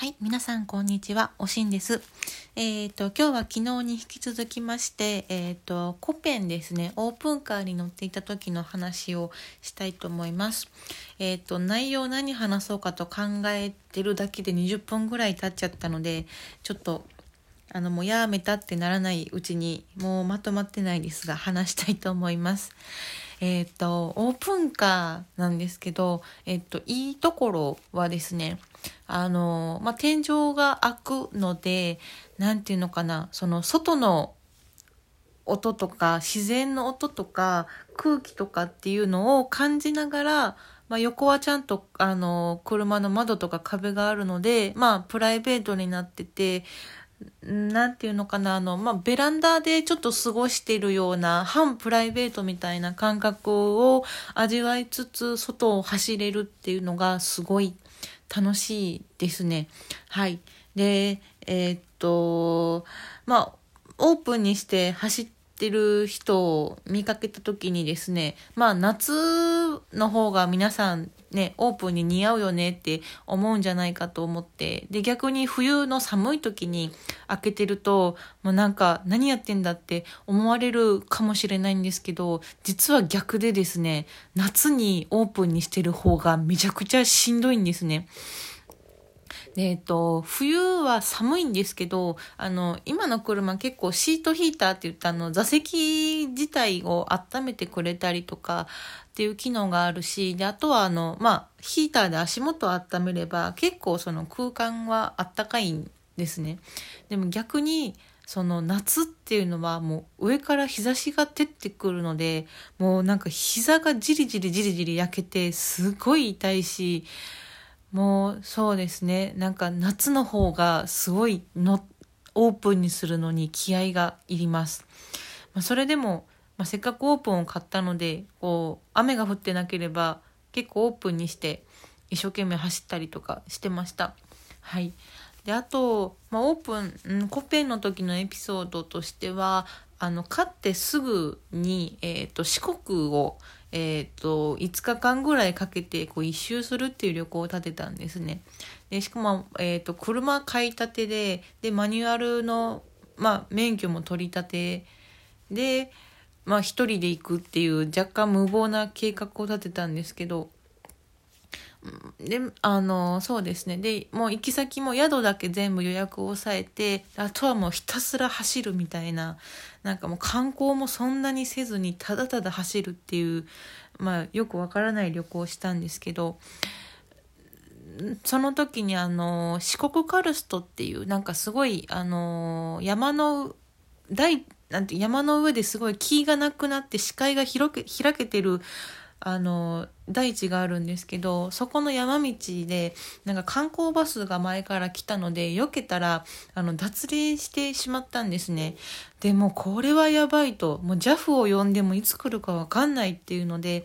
はい、皆さんこんにちは、おしんです。えっ、ー、と今日は昨日に引き続きまして、えっ、ー、とコペンですね、オープンカーに乗っていた時の話をしたいと思います。えっ、ー、と内容何話そうかと考えてるだけで20分ぐらい経っちゃったので、ちょっとあのもうやめたってならないうちにもうまとまってないですが話したいと思います。えっ、と、オープンカーなんですけど、えっ、と、いいところはですね、あの、まあ、天井が開くので、なんていうのかな、その外の音とか自然の音とか空気とかっていうのを感じながら、まあ、横はちゃんとあの車の窓とか壁があるので、まあ、プライベートになっててなんていうのかな、あの、まあ、ベランダでちょっと過ごしてるような、半プライベートみたいな感覚を味わいつつ、外を走れるっていうのがすごい楽しいですね。はい。で、えー、っと、まあ、オープンにして走ってる人を見かけた時にですね、まあ、夏の方が皆さんね、オープンに似合うよねって思うんじゃないかと思って、で、逆に冬の寒い時に開けてると、もうなんか何やってんだって思われるかもしれないんですけど、実は逆でですね、夏にオープンにしてる方がめちゃくちゃしんどいんですね。えっと、冬は寒いんですけど、あの、今の車結構シートヒーターって言ったの、座席自体を温めてくれたりとかっていう機能があるし、で、あとはあの、まあ、ヒーターで足元を温めれば結構その空間はあったかいんですね。でも逆に、その夏っていうのはもう上から日差しが照ってくるので、もうなんか膝がじりじりじりじり焼けてすごい痛いし、もうそうですね。なんか夏の方がすごいのオープンにするのに気合がいります、まあ、それでも、まあ、せっかくオープンを買ったのでこう雨が降ってなければ結構オープンにして一生懸命走ったりとかしてました。はい。であと、まあ、オープン、うん、コペンの時のエピソードとしてはあの買ってすぐに、えーと四国をえっ、と、5日間ぐらいかけてこう一周するっていう旅行を立てたんですね。で、しかも、えっ、と、車買いたてで、で、マニュアルの、まあ、免許も取りたてで、まあ、一人で行くっていう若干無謀な計画を立てたんですけど、で、あの、そうですね。で、もう行き先も宿だけ全部予約を抑えて、あとはもうひたすら走るみたいな、なんかもう観光もそんなにせずにただただ走るっていう、まあよくわからない旅行をしたんですけど、その時にあの、四国カルストっていう、なんかすごい、あの、山の、大、なんて山の上ですごい木がなくなって視界が広け開けてるあの大地があるんですけどそこの山道でなんか観光バスが前から来たので避けたらあの脱輪してしまったんですね。でもこれはやばいと。もう JAF を呼んでもいつ来るかわかんないっていうので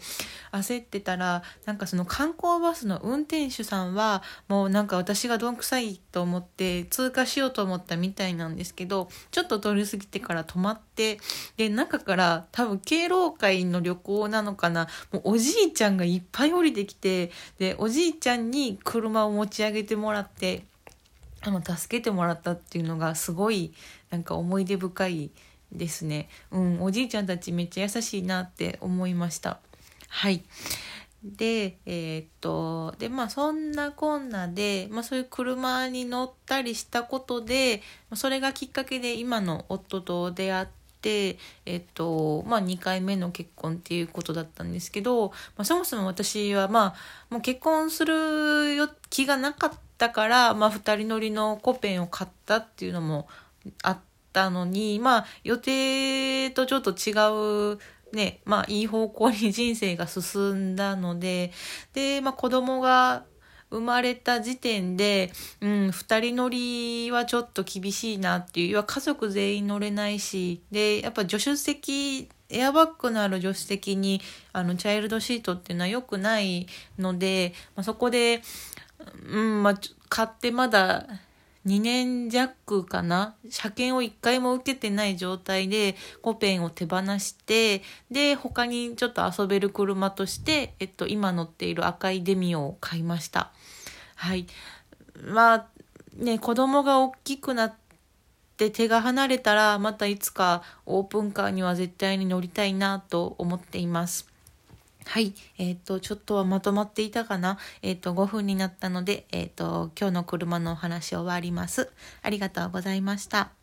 焦ってたらなんかその観光バスの運転手さんはもうなんか私がどんくさいと思って通過しようと思ったみたいなんですけどちょっと通り過ぎてから止まってで中から多分敬老会の旅行なのかな。もうおじいちゃんがいっぱい降りてきてでおじいちゃんに車を持ち上げてもらってあの助けてもらったっていうのがすごいなんか思い出深いですね。うん、おじいちゃんたちめっちゃ優しいなって思いました。はい。で、えー、っと、で、まあそんなこんなで、まあそういう車に乗ったりしたことで、それがきっかけで今の夫と出会って、えっと、まあ2回目の結婚っていうことだったんですけど、まあそもそも私はまあ、もう結婚する気がなかったから、まあ2人乗りのコペンを買ったっていうのもあったのに、まあ予定とちょっと違うね、まあいい方向に人生が進んだので、で、まあ子供が生まれた時点で、うん、二人乗りはちょっと厳しいなっていう、要は家族全員乗れないし、で、やっぱ助手席、エアバッグのある助手席に、あの、チャイルドシートっていうのは良くないので、まあ、そこで、うん、まあ、買ってまだ2年弱かな？車検を1回も受けてない状態でコペンを手放してで他にちょっと遊べる車として、えっと、今乗っている赤いデミオを買いました。はい。まあね、子供が大きくなって手が離れたら、またいつかオープンカーには絶対に乗りたいなと思っています。はい。えっ、ー、と、ちょっとはまとまっていたかな？えっ、ー、と、5分になったので、えっ、ー、と、今日の車のお話終わります。ありがとうございました。